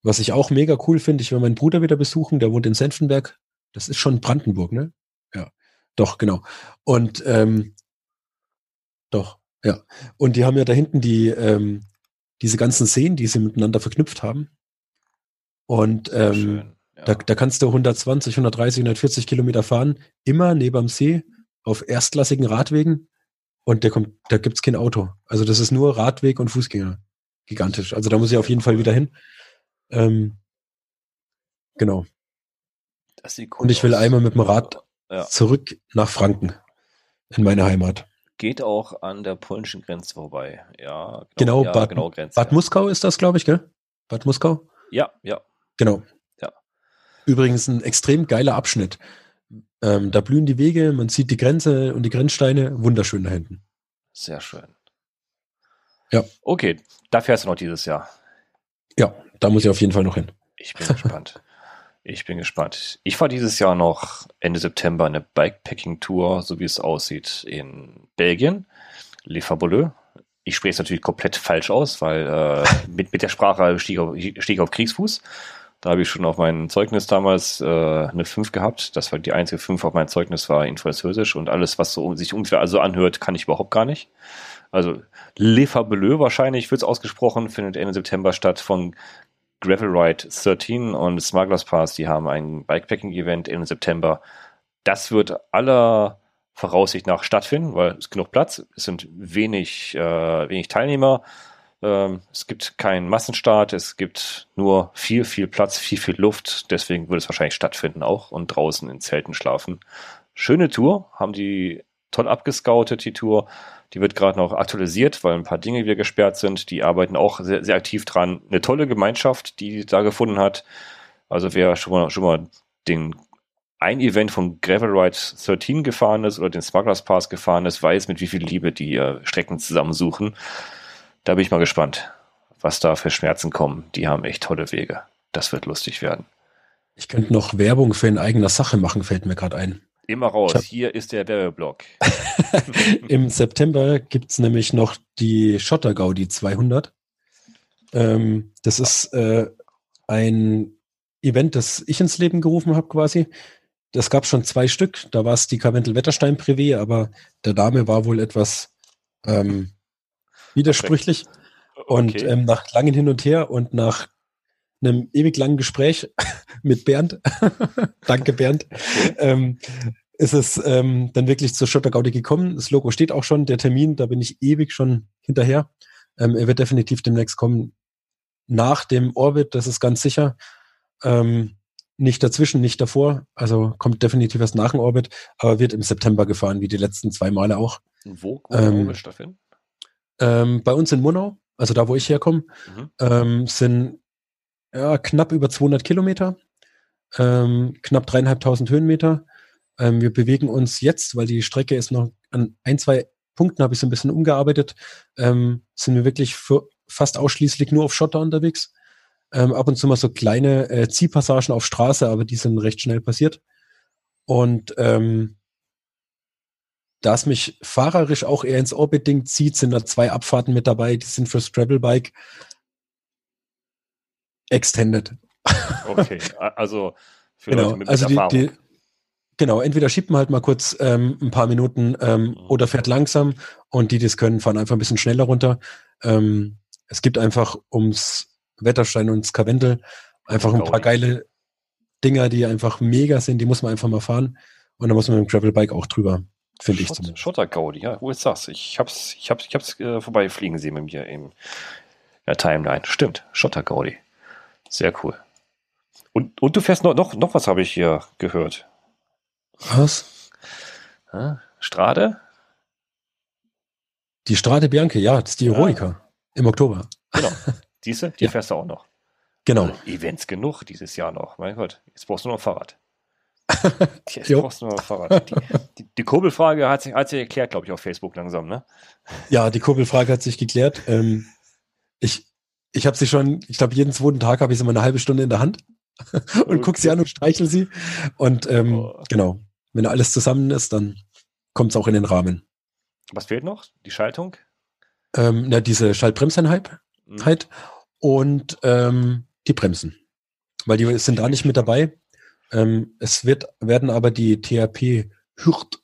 was ich auch mega cool finde, ich will meinen Bruder wieder besuchen, der wohnt in Senfenberg. Das ist schon Brandenburg, ne? Ja, doch, genau. Und ähm, doch, ja. Und die haben ja da hinten die, ähm, diese ganzen Seen, die sie miteinander verknüpft haben. Und ähm, ja. da, da kannst du 120, 130, 140 Kilometer fahren, immer neben dem See auf erstklassigen Radwegen und der kommt, da gibt's kein Auto. Also das ist nur Radweg und Fußgänger. Gigantisch. Also da muss ich auf jeden Fall wieder hin. Ähm, genau. Cool und ich will aus. einmal mit dem Rad ja. zurück nach Franken in meine Heimat. geht auch an der polnischen Grenze vorbei. Ja, genau, ja, Bad, genau Grenze. Bad ja. Muskau ist das, glaube ich, gell? Bad Muskau? Ja, ja. Genau. Übrigens ein extrem geiler Abschnitt. Ähm, da blühen die Wege, man sieht die Grenze und die Grenzsteine. Wunderschön da hinten. Sehr schön. Ja. Okay, da fährst du noch dieses Jahr. Ja, da muss ich auf jeden Fall noch hin. Ich bin gespannt. Ich bin gespannt. Ich fahre dieses Jahr noch Ende September eine Bikepacking-Tour, so wie es aussieht, in Belgien, Le Fabuleux. Ich spreche es natürlich komplett falsch aus, weil äh, mit, mit der Sprache stehe ich, auf, stehe ich auf Kriegsfuß. Da habe ich schon auf meinem Zeugnis damals äh, eine 5 gehabt. Das war die einzige 5 auf meinem Zeugnis war in Französisch und alles, was so sich ungefähr also anhört, kann ich überhaupt gar nicht. Also Le Fabuleux wahrscheinlich wird es ausgesprochen, findet Ende September statt von Gravel Ride 13 und Smugglers Pass, die haben ein Bikepacking-Event im September. Das wird aller Voraussicht nach stattfinden, weil es genug Platz, es sind wenig, äh, wenig Teilnehmer, ähm, es gibt keinen Massenstart, es gibt nur viel, viel Platz, viel, viel Luft, deswegen wird es wahrscheinlich stattfinden auch und draußen in Zelten schlafen. Schöne Tour, haben die toll abgescoutet, die Tour. Die wird gerade noch aktualisiert, weil ein paar Dinge wieder gesperrt sind. Die arbeiten auch sehr, sehr aktiv dran. Eine tolle Gemeinschaft, die da gefunden hat. Also wer schon mal, schon mal den ein Event von Gravel Ride 13 gefahren ist oder den Smugglers Pass gefahren ist, weiß, mit wie viel Liebe die äh, Strecken zusammensuchen. Da bin ich mal gespannt, was da für Schmerzen kommen. Die haben echt tolle Wege. Das wird lustig werden. Ich könnte noch Werbung für in eigener Sache machen, fällt mir gerade ein. Immer raus. hab- Hier ist der Werbeblock. Im September gibt's nämlich noch die Schotter Gaudi 200. Ähm, das ist äh, ein Event, das ich ins Leben gerufen habe quasi. Das gab schon zwei Stück. Da war es die Karwentel Wetterstein Privé, aber der Name war wohl etwas ähm, widersprüchlich. Und Okay. ähm, nach langen Hin und Her und nach einem ewig langen Gespräch mit Bernd, danke Bernd, ähm, ist es ähm, dann wirklich zur Gaudi gekommen. Das Logo steht auch schon, der Termin, da bin ich ewig schon hinterher. Ähm, er wird definitiv demnächst kommen. Nach dem Orbit, das ist ganz sicher. Ähm, nicht dazwischen, nicht davor. Also kommt definitiv erst nach dem Orbit, aber wird im September gefahren, wie die letzten zwei Male auch. Wo, wo ähm, wird stattfinden? Ähm, bei uns in Murnau, also da, wo ich herkomme, Mhm. ähm, sind ja, knapp über 200 Kilometer, ähm, knapp dreieinhalbtausend Höhenmeter. Ähm, wir bewegen uns jetzt, weil die Strecke ist noch an ein, zwei Punkten, habe ich so ein bisschen umgearbeitet, ähm, sind wir wirklich für fast ausschließlich nur auf Schotter unterwegs. Ähm, ab und zu mal so kleine äh, Ziehpassagen auf Straße, aber die sind recht schnell passiert. Und ähm, da es mich fahrerisch auch eher ins Orbit-Ding zieht, sind da zwei Abfahrten mit dabei, die sind fürs Travelbike extended. Okay, also für Genau, Leute mit, mit also die, Erfahrung. die, genau, entweder schiebt man halt mal kurz ähm, ein paar Minuten ähm, Mhm. oder fährt langsam und die, die es können, fahren einfach ein bisschen schneller runter. Ähm, es gibt einfach ums Wetterstein und das Karwendel einfach ein paar geile Dinger, die einfach mega sind, die muss man einfach mal fahren und da muss man mit dem Gravelbike auch drüber, finde ich zumindest. Schottergaudi, ja, wo ist das? Ich hab's, ich hab's, ich hab's äh, vorbeifliegen sehen bei mir im in der Timeline. Stimmt, Schottergaudi. Sehr cool. Und, und du fährst noch, noch, noch was habe ich hier gehört. Was? Hä? Strade? Die Strade Bianche, ja, das ist die Ja. Eroica im Oktober. Genau. Siehste, die Ja. fährst du auch noch. Genau. Also Events genug dieses Jahr noch. Mein Gott, jetzt brauchst du noch ein Fahrrad. Jetzt brauchst du ein Fahrrad. Die, die, die Kurbelfrage hat sich, hat sich erklärt, glaube ich, auf Facebook langsam, ne? Ja, die Kurbelfrage hat sich geklärt. Ähm, ich ich habe sie schon, ich glaube, jeden zweiten Tag habe ich sie mal eine halbe Stunde in der Hand und guck sie an und streichel sie. Und ähm, Oh. genau, wenn alles zusammen ist, dann kommt es auch in den Rahmen. Was fehlt noch? Die Schaltung? Ähm, na, diese Schaltbremseinheit Hm. halt und ähm, die Bremsen. Weil die sind da nicht mit dabei. Ähm, es wird, werden aber die THP Hürt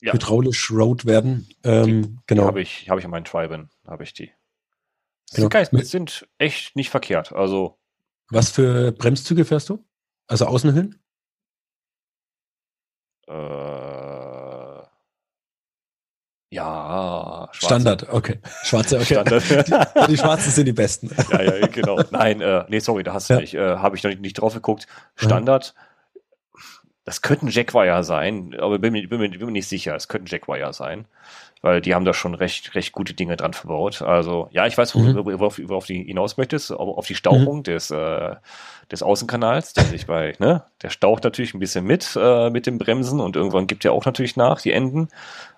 Ja. hydraulisch Road werden. Ähm, genau. Habe ich, habe ich in meinen Triben, habe ich die. Genau. Sind, geil, sind echt nicht verkehrt. Also, Was für Bremszüge fährst du? Also Außenhüllen? äh, ja, schwarze. Standard, okay. Schwarze, okay. Standard. Die, die schwarzen sind die besten. ja, ja, genau. Nein, äh, nee, sorry, da hast du Ja. nicht, äh, habe ich noch nicht, nicht drauf geguckt. Standard, das könnte ein Jackwire sein, aber bin mir, bin, mir, bin mir nicht sicher. Es könnte ein Jackwire sein, weil die haben da schon recht, recht gute Dinge dran verbaut. Also, ja, ich weiß, mhm. worauf, worauf du hinaus möchtest, aber auf die Stauchung mhm. des, äh, des Außenkanals, der sich bei, ne, der staucht natürlich ein bisschen mit, äh, mit dem Bremsen und irgendwann gibt er auch natürlich nach, die Enden.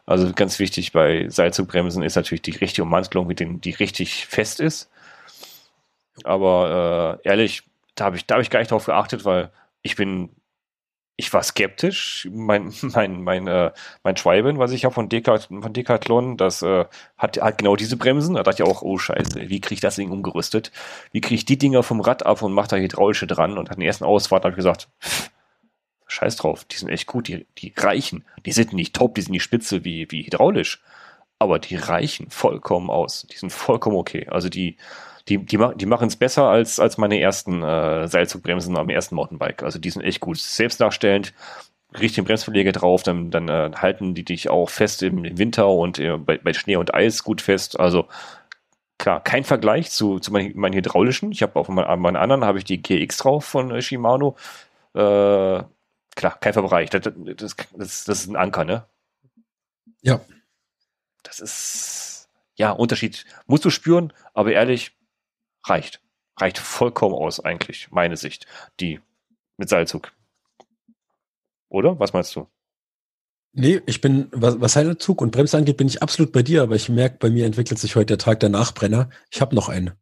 Also ganz wichtig bei Seilzugbremsen ist natürlich die richtige Ummantelung, mit dem die richtig fest ist. Aber äh, ehrlich, da habe ich, hab ich gar nicht drauf geachtet, weil ich bin ich war skeptisch. Mein, mein, mein, äh, mein Schweiben, was ich habe von, Decathlon, von Decathlon, das äh, hat, hat genau diese Bremsen. Da dachte ich auch, oh Scheiße, wie kriege ich das Ding umgerüstet? Wie kriege ich die Dinger vom Rad ab und mache da hydraulische dran? Und an den ersten Ausfahrt habe ich gesagt, pff, scheiß drauf, die sind echt gut, die, die reichen. Die sind nicht top, die sind nicht spitze wie, wie hydraulisch. Aber die reichen vollkommen aus. Die sind vollkommen okay. Also die, die, die, die machen es besser als, als meine ersten äh, Seilzugbremsen am ersten Mountainbike. Also die sind echt gut. Selbst nachstellend, richtigen Bremsverleger drauf, dann, dann äh, halten die dich auch fest im, im Winter und äh, bei, bei Schnee und Eis gut fest. Also klar, kein Vergleich zu, zu meinen, meinen hydraulischen. Ich habe auf meinen, meinen anderen habe ich die GX drauf von äh, Shimano. Äh, klar, kein Vergleich. Das, das, das, das ist ein Anker, ne? Ja. Das ist ja Unterschied. Musst du spüren, aber ehrlich, reicht. Reicht vollkommen aus, eigentlich, meine Sicht. Die mit Seilzug. Oder? Was meinst du? Nee, ich bin, was, was Seilzug und Bremse angeht, bin ich absolut bei dir, aber ich merke, bei mir entwickelt sich heute der Tag der Nachbrenner. Ich habe noch einen.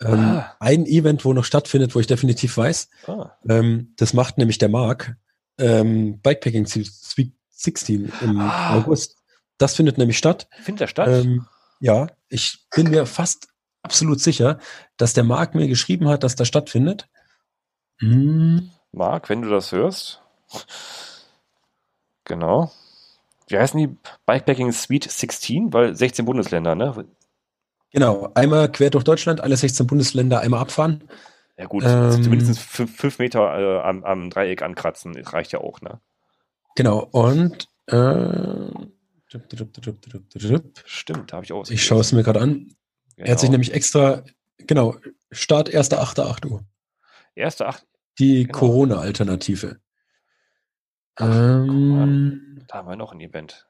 Ähm, ah. Ein Event, wo noch stattfindet, wo ich definitiv weiß. Ah. Ähm, das macht nämlich der Marc. Ähm, Bikepacking Sweet 16 im ah. August. Das findet nämlich statt. Findet er statt? Ähm, ja, ich bin mir fast absolut sicher, dass der Marc mir geschrieben hat, dass das stattfindet. Hm. Marc, wenn du das hörst. Genau. Wie heißen die? Bikepacking Suite 16, weil 16 Bundesländer, ne? Genau, einmal quer durch Deutschland, alle 16 Bundesländer einmal abfahren. Ja gut, ähm, zumindest 5 Meter äh, am, am, Dreieck ankratzen, reicht ja auch, ne? Genau, und äh, Stimmt, da habe ich auch. Ich schaue es mir gerade an. Genau. Er hat sich genau. nämlich extra, genau, Start 1.8. 8 Uhr. 1.8. Die genau. Corona-Alternative. Ähm, da haben wir noch ein Event.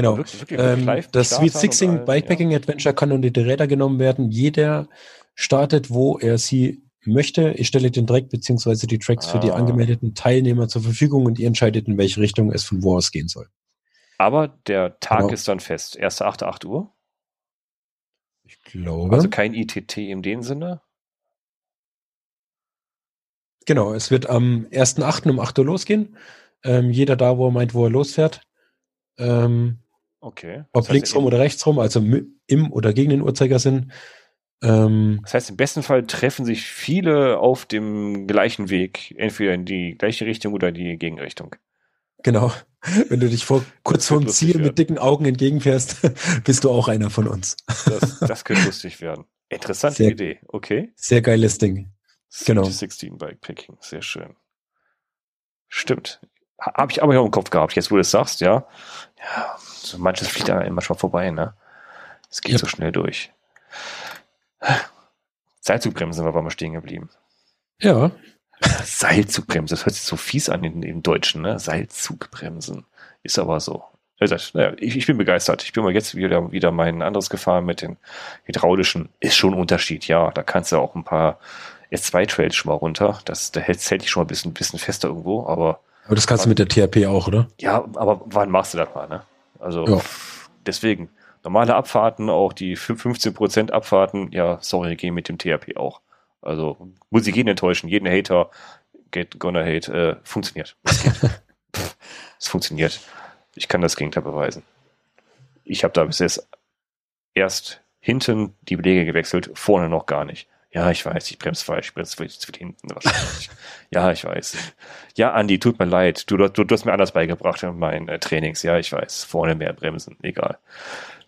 Genau. Wirklich, wirklich ähm, das Sweet Sixing Bikepacking ja. Adventure kann unter die Räder genommen werden. Jeder startet, wo er sie möchte. Ich stelle den Track bzw. die Tracks ah. für die ah. angemeldeten Teilnehmer zur Verfügung und ihr entscheidet, in welche Richtung es von wo aus gehen soll. Aber der Tag genau. ist dann fest. 1.8. 8 Uhr. Ich glaube. Also kein ITT in dem Sinne. Genau, es wird am 1.8. um 8 Uhr losgehen. Ähm, jeder da, wo er meint, wo er losfährt. Ähm, okay. ob das links rum oder rechts rum, also im oder gegen den Uhrzeigersinn. Ähm, das heißt, im besten Fall treffen sich viele auf dem gleichen Weg, entweder in die gleiche Richtung oder die Gegenrichtung. Genau. Wenn du dich vor, kurz vorm Ziel werden. mit dicken Augen entgegenfährst, bist du auch einer von uns. Das, das könnte lustig werden. Interessante sehr, Idee, okay. Sehr geiles Ding. Genau. 16 Bikepacking, sehr schön. Stimmt. Habe ich aber ja im Kopf gehabt, jetzt wo du es sagst, ja. Ja, so manches fliegt da immer schon vorbei, ne? Es geht ja. so schnell durch. Seilzugbremsen war mal stehen geblieben. Ja. Seilzugbremse, das hört sich so fies an in, im Deutschen, ne? Seilzugbremsen. Ist aber so. Also, naja, ich, ich bin begeistert. Ich bin mal jetzt wieder, wieder mein anderes gefahren mit den hydraulischen. Ist schon ein Unterschied, ja. Da kannst du auch ein paar S2-Trails schon mal runter. Das, da hält, hält dich schon mal ein bisschen, bisschen fester irgendwo, aber. Aber das kannst du mit der THP auch, oder? Ja, aber wann machst du das mal, ne? Also, ja. deswegen. Normale Abfahrten, auch die 15% Abfahrten, ja, sorry, gehen mit dem THP auch. Also muss ich jeden enttäuschen, jeden Hater, get gonna hate, äh, funktioniert. Es, es funktioniert. Ich kann das Gegenteil beweisen. Ich habe da bis jetzt erst hinten die Belege gewechselt, vorne noch gar nicht. Ja, ich weiß, ich bremse falsch, ich bremse zu hinten. ja, ich weiß. Ja, Andi, tut mir leid. Du, du, du hast mir anders beigebracht in meinen äh, Trainings. Ja, ich weiß. Vorne mehr bremsen. Egal.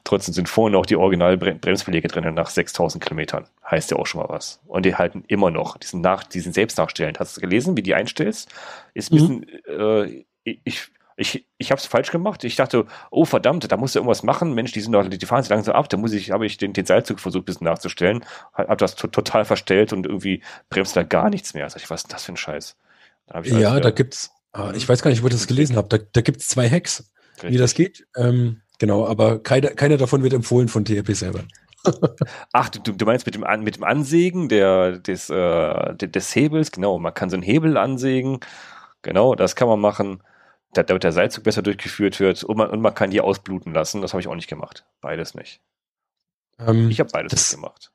Trotzdem sind vorne auch die Original-Bremsbeläge drin nach 6000 Kilometern. Heißt ja auch schon mal was. Und die halten immer noch. Diesen, nach, diesen selbst nachstellen. Hast du gelesen, wie die einstellst? Ist ein mhm. bisschen, äh, ich, Ich, ich habe es falsch gemacht. Ich dachte, oh verdammt, da muss ja irgendwas machen. Mensch, die sind doch, die fahren sich langsam ab. Da muss ich, habe ich den, den Seilzug versucht, ein bisschen nachzustellen. Habe das total verstellt und irgendwie bremst da gar nichts mehr. Sag ich, was ist das für ein Scheiß? ja, da gibt's, ah, ich weiß gar nicht, wo ich das gelesen habe. Da, da gibt's zwei Hacks, Richtig. wie das geht. Ähm, genau, aber keiner, keiner davon wird empfohlen von TRP selber. Ach, du, du meinst mit dem, mit dem Ansägen der, des, äh, des Hebels, genau, man kann so einen Hebel ansägen, genau, das kann man machen, damit der Seilzug besser durchgeführt wird und man, und man kann die ausbluten lassen, das habe ich auch nicht gemacht, beides nicht. Ähm, ich habe beides das, nicht gemacht.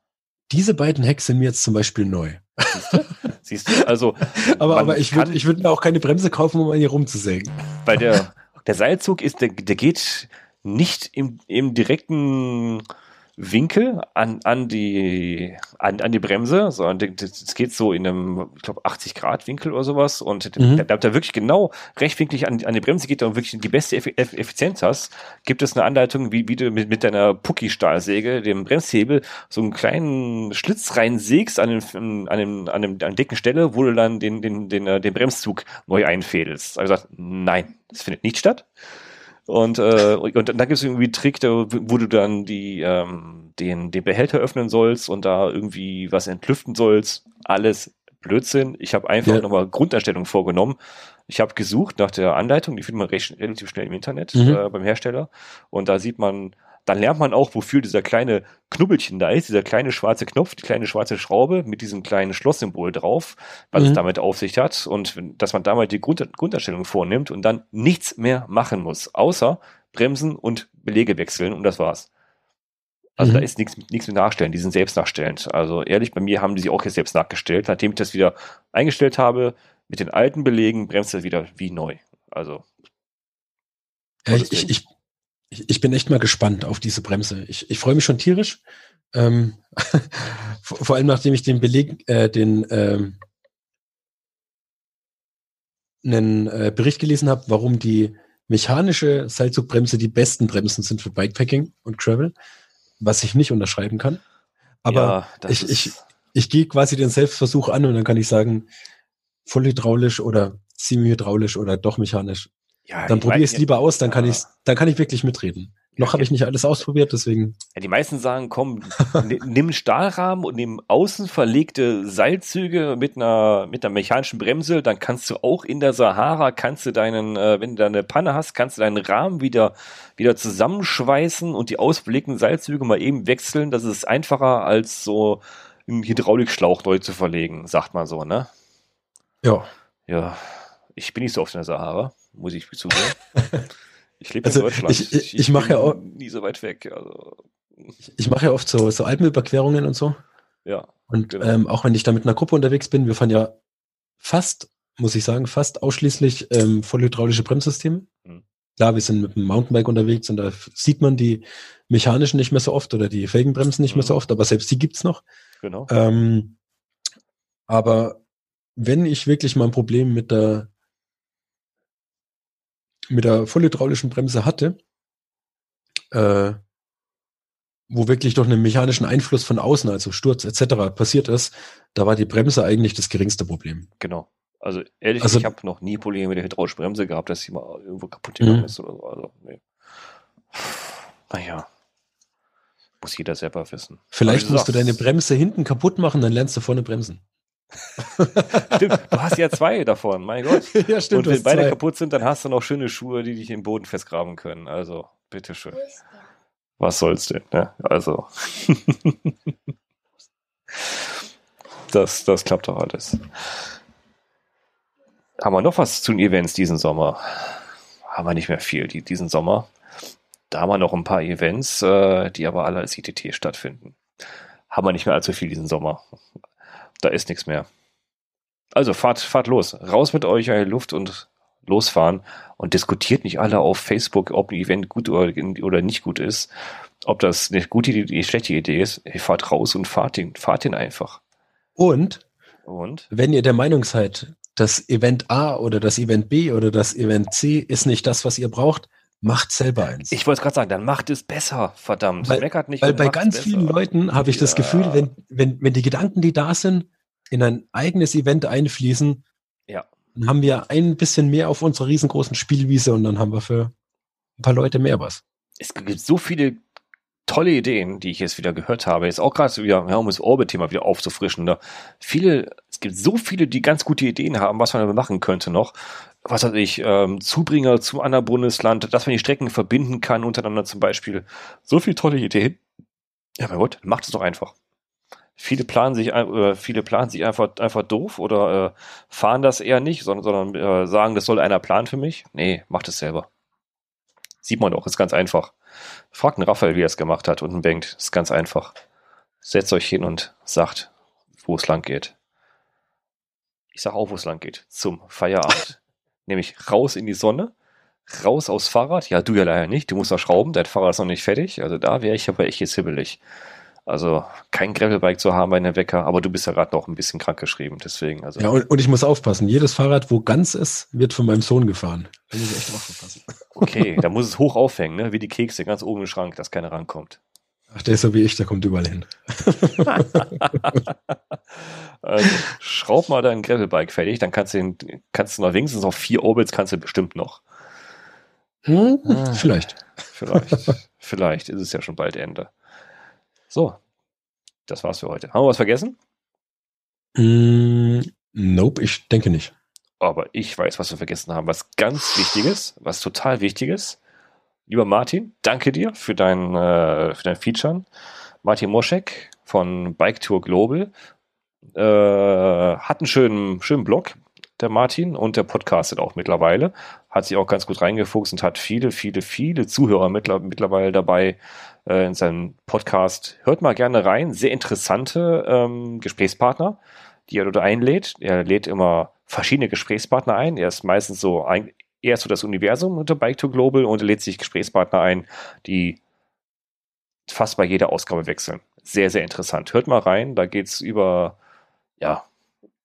Diese beiden Hacks sind mir jetzt zum Beispiel neu. Siehst du? Siehst du? Also, aber, aber ich würde würd mir auch keine Bremse kaufen, um an hier rumzusägen. Weil der, der Seilzug ist, der, der geht nicht im, im direkten Winkel an, an, die, an, an die Bremse, sondern das geht so in einem, ich glaube, 80 Grad Winkel oder sowas und mhm. da, da wirklich genau rechtwinklig an, an die Bremse geht und wirklich die beste Effizienz hast, gibt es eine Anleitung, wie, wie du mit, mit deiner Pucki-Stahlsäge, dem Bremshebel, so einen kleinen Schlitz reinsägst an, den, an, dem, an, dem, an der dicken Stelle, wo du dann den, den, den, äh, den Bremszug neu einfädelst. Also gesagt, nein, das findet nicht statt. Und, äh, und dann gibt es irgendwie einen Trick, da, wo du dann die, ähm, den, den Behälter öffnen sollst und da irgendwie was entlüften sollst. Alles Blödsinn. Ich habe einfach ja. nochmal Grunderstellung vorgenommen. Ich habe gesucht nach der Anleitung, die findet man recht, relativ schnell im Internet mhm. äh, beim Hersteller. Und da sieht man dann lernt man auch, wofür dieser kleine Knubbelchen da ist, dieser kleine schwarze Knopf, die kleine schwarze Schraube mit diesem kleinen Schlosssymbol drauf, was mhm. es damit auf sich hat und dass man damit die Grund Grunderstellung vornimmt und dann nichts mehr machen muss, außer bremsen und Belege wechseln und das war's. Also mhm. da ist nichts nichts mit nachstellen, die sind selbst nachstellend. Also ehrlich, bei mir haben die sie auch jetzt selbst nachgestellt. Nachdem ich das wieder eingestellt habe, mit den alten Belegen bremst das wieder wie neu. Also ich, ich, ich, ich bin echt mal gespannt auf diese Bremse. Ich, ich freue mich schon tierisch. Ähm, vor, allem nachdem ich den Beleg, äh, den ähm, einen äh, Bericht gelesen habe, warum die mechanische Seilzugbremse die besten Bremsen sind für Bikepacking und Travel, was ich nicht unterschreiben kann. Aber ja, ich, ich, ich gehe quasi den Selbstversuch an und dann kann ich sagen, voll hydraulisch oder semi-hydraulisch oder doch mechanisch. Ja, dann probiere ich es lieber aus, dann kann ich dann kann ich wirklich mitreden. Noch habe ich nicht alles ausprobiert, deswegen. Ja, die meisten sagen, komm, nimm Stahlrahmen und nimm außen verlegte Seilzüge mit einer, mit einer mechanischen Bremse, dann kannst du auch in der Sahara, kannst du deinen, äh, wenn du da eine Panne hast, kannst du deinen Rahmen wieder, wieder zusammenschweißen und die ausbelegten Seilzüge mal eben wechseln. Das ist einfacher als so einen Hydraulikschlauch neu zu verlegen, sagt man so, ne? Ja. Ja. Ich bin nicht so oft in der Sahara muss ich zugeben. Ich lebe also in Deutschland. Ich, ich, ich, ich mache ja auch nie so weit weg. Also. Ich, mache ja oft so, so Alpenüberquerungen und so. Ja. Und genau. ähm, auch wenn ich da mit einer Gruppe unterwegs bin, wir fahren ja fast, muss ich sagen, fast ausschließlich ähm, vollhydraulische Bremssysteme. Hm. Klar, wir sind mit dem Mountainbike unterwegs und da sieht man die mechanischen nicht mehr so oft oder die Felgenbremsen nicht hm. mehr so mhm. oft, aber selbst die gibt's noch. Genau. Ähm, aber wenn ich wirklich mal ein Problem mit der mit der vollhydraulischen Bremse hatte, äh, wo wirklich durch einen mechanischen Einfluss von außen, also Sturz etc. passiert ist, da war die Bremse eigentlich das geringste Problem. Genau. Also ehrlich, also, ich habe noch nie Probleme mit der hydraulischen Bremse gehabt, dass sie mal irgendwo kaputt gegangen mhm. ist oder so. Also, nee. Naja. Muss jeder selber wissen. Vielleicht musst du deine Bremse hinten kaputt machen, dann lernst du vorne bremsen. stimmt, du hast ja zwei davon, mein Gott. Ja, stimmt. Und wenn beide zwei. kaputt sind, dann hast du noch schöne Schuhe, die dich im Boden festgraben können. Also, bitteschön. Was soll's denn, ne? Also. das, das klappt doch alles. Haben wir noch was zu den Events diesen Sommer? Haben wir nicht mehr viel die, diesen Sommer. Da haben wir noch ein paar Events, äh, die aber alle als ITT stattfinden. Haben wir nicht mehr allzu viel diesen Sommer da ist nichts mehr. Also fahrt, fahrt los. Raus mit euch in die Luft und losfahren und diskutiert nicht alle auf Facebook, ob ein Event gut oder, oder nicht gut ist, ob das eine gute Idee, eine schlechte Idee ist. Hey, fahrt raus und fahrt ihn, fahrt ihn einfach. Und, und wenn ihr der Meinung seid, das Event A oder das Event B oder das Event C ist nicht das, was ihr braucht, macht selber eins. Ich wollte gerade sagen, dann macht es besser, verdammt. Weil, Meckert nicht weil bei ganz besser. vielen Leuten habe ich ja. das Gefühl, wenn, wenn, wenn die Gedanken, die da sind, in ein eigenes Event einfließen, ja. Dann haben wir ein bisschen mehr auf unserer riesengroßen Spielwiese und dann haben wir für ein paar Leute mehr was. Es gibt so viele tolle Ideen, die ich jetzt wieder gehört habe. Jetzt auch gerade wieder, ja, um das Orbit-Thema wieder aufzufrischen. Da viele, es gibt so viele, die ganz gute Ideen haben, was man machen könnte noch. Was weiß ich, ähm, Zubringer zum anderen Bundesland, dass man die Strecken verbinden kann untereinander zum Beispiel. So viele tolle Ideen. Ja, mein Gott, macht es doch einfach. Viele planen sich, äh, viele planen sich einfach, einfach doof oder äh, fahren das eher nicht, sondern, sondern äh, sagen, das soll einer planen für mich. Nee, macht es selber. Sieht man doch, ist ganz einfach. Fragt einen Raphael, wie er es gemacht hat und einen Bengt. Ist ganz einfach. Setzt euch hin und sagt, wo es lang geht. Ich sag auch, wo es lang geht. Zum Feierabend. Nämlich raus in die Sonne, raus aufs Fahrrad. Ja, du ja leider nicht. Du musst noch schrauben. Dein Fahrrad ist noch nicht fertig. Also da wäre ich aber echt jetzt hibbelig. Also kein Gravelbike zu haben bei einem Wecker, aber du bist ja gerade noch ein bisschen krank geschrieben, deswegen. Also. Ja, und, und, ich muss aufpassen. Jedes Fahrrad, wo ganz ist, wird von meinem Sohn gefahren. Da muss ich echt aufpassen. Okay, da muss es hoch aufhängen, ne? wie die Kekse, ganz oben im Schrank, dass keiner rankommt. Ach, der ist so wie ich, der kommt überall hin. also, schraub mal dein Gravelbike fertig, dann kannst du, den, kannst du noch wenigstens auf vier Orbits kannst du bestimmt noch. Hm, ah, vielleicht. Vielleicht. vielleicht ist es ja schon bald Ende. So, das war's für heute. Haben wir was vergessen? Mm, nope, ich denke nicht. Aber ich weiß, was wir vergessen haben. Was ganz Wichtiges, was total Wichtiges. Lieber Martin, danke dir für dein, äh, für dein Feature. Martin Moschek von Bike Tour Global äh, hat einen schönen, schönen Blog, der Martin, und der podcastet auch mittlerweile. Hat sich auch ganz gut reingefuchst und hat viele, viele, viele Zuhörer mittlerweile dabei, äh, in seinem Podcast. Hört mal gerne rein. Sehr interessante ähm, Gesprächspartner, die er dort einlädt. Er lädt immer verschiedene Gesprächspartner ein. Er ist meistens so ein, eher so das Universum unter Bike to Global und er lädt sich Gesprächspartner ein, die fast bei jeder Ausgabe wechseln. Sehr, sehr interessant. Hört mal rein. Da geht's über, ja,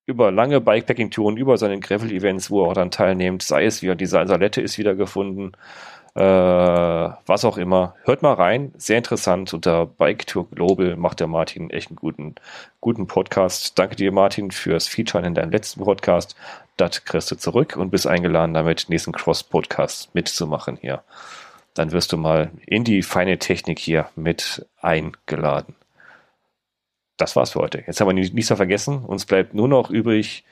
über lange Bikepacking-Touren, über seine Gravel-Events, wo er auch dann teilnimmt, sei es wieder die Salette ist wiedergefunden, äh, was auch immer. Hört mal rein, sehr interessant. Unter Bike Tour Global macht der Martin echt einen guten, guten Podcast. Danke dir, Martin, fürs Feature in deinem letzten Podcast. Das kriegst du zurück und bist eingeladen, damit nächsten Cross-Podcast mitzumachen hier. Dann wirst du mal in die feine Technik hier mit eingeladen. Das war's für heute. Jetzt haben wir nichts mehr vergessen. Uns bleibt nur noch übrig,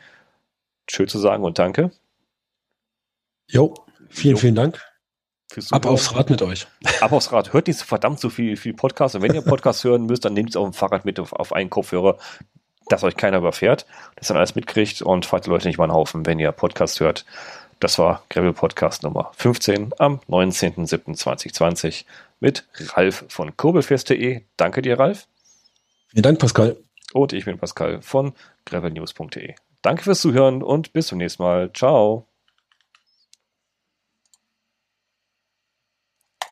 schön zu sagen und danke. Jo, vielen, jo. vielen Dank. Ab aufs Rad mit euch. Ab aufs Rad. Hört nicht so verdammt so viel, viel Podcast. Und wenn ihr Podcast hören müsst, dann nehmt es auf dem Fahrrad mit auf, auf einen Kopfhörer, dass euch keiner überfährt, dass dann alles mitkriegt und fahrt die Leute nicht mal einen Haufen, wenn ihr Podcast hört. Das war Gravel Podcast Nummer 15 am 19.07.2020 mit Ralf von kurbelfest.de. Danke dir, Ralf. Vielen Dank, Pascal. Und ich bin Pascal von gravelnews.de. Danke fürs Zuhören und bis zum nächsten Mal. Ciao.